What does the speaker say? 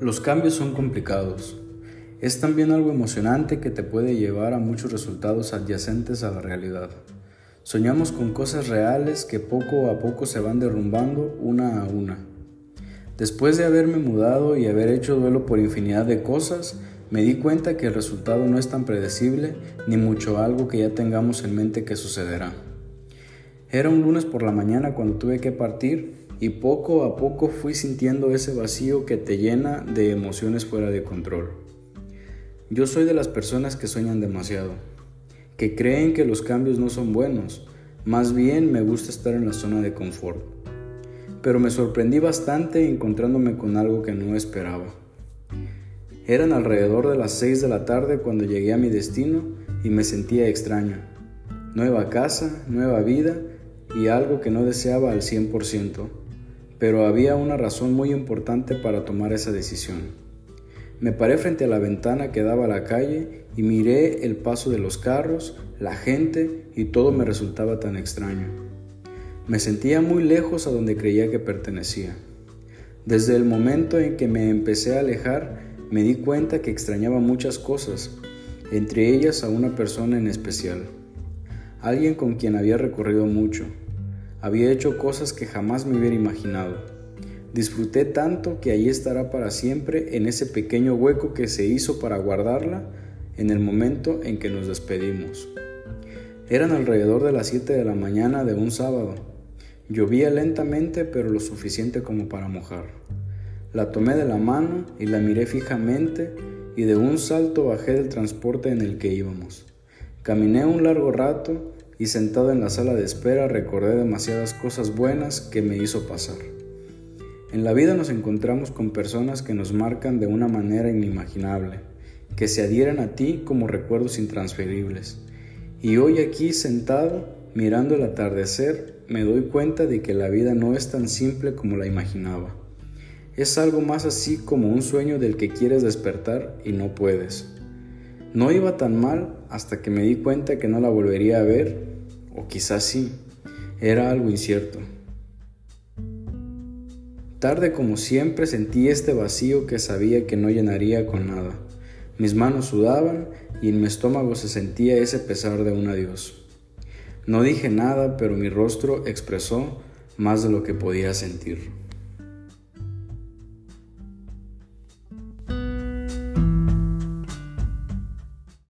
Los cambios son complicados. Es también algo emocionante que te puede llevar a muchos resultados adyacentes a la realidad. Soñamos con cosas reales que poco a poco se van derrumbando una a una. Después de haberme mudado y haber hecho duelo por infinidad de cosas, me di cuenta que el resultado no es tan predecible ni mucho algo que ya tengamos en mente que sucederá. Era un lunes por la mañana cuando tuve que partir y poco a poco fui sintiendo ese vacío que te llena de emociones fuera de control. Yo soy de las personas que sueñan demasiado, que creen que los cambios no son buenos, más bien me gusta estar en la zona de confort. Pero me sorprendí bastante encontrándome con algo que no esperaba. Eran alrededor de las 6 de la tarde cuando llegué a mi destino y me sentía extraño. Nueva casa, nueva vida y algo que no deseaba al 100% pero había una razón muy importante para tomar esa decisión. Me paré frente a la ventana que daba a la calle y miré el paso de los carros, la gente y todo me resultaba tan extraño. Me sentía muy lejos a donde creía que pertenecía. Desde el momento en que me empecé a alejar, me di cuenta que extrañaba muchas cosas, entre ellas a una persona en especial, alguien con quien había recorrido mucho, había hecho cosas que jamás me hubiera imaginado. Disfruté tanto que ahí estará para siempre en ese pequeño hueco que se hizo para guardarla en el momento en que nos despedimos. Eran alrededor de las 7 de la mañana de un sábado. Llovía lentamente pero lo suficiente como para mojar. La tomé de la mano y la miré fijamente y de un salto bajé del transporte en el que íbamos. Caminé un largo rato y sentado en la sala de espera recordé demasiadas cosas buenas que me hizo pasar. En la vida nos encontramos con personas que nos marcan de una manera inimaginable, que se adhieren a ti como recuerdos intransferibles. Y hoy aquí sentado, mirando el atardecer, me doy cuenta de que la vida no es tan simple como la imaginaba. Es algo más así como un sueño del que quieres despertar y no puedes. No iba tan mal hasta que me di cuenta que no la volvería a ver, o quizás sí, era algo incierto. Tarde como siempre sentí este vacío que sabía que no llenaría con nada. Mis manos sudaban y en mi estómago se sentía ese pesar de un adiós. No dije nada, pero mi rostro expresó más de lo que podía sentir.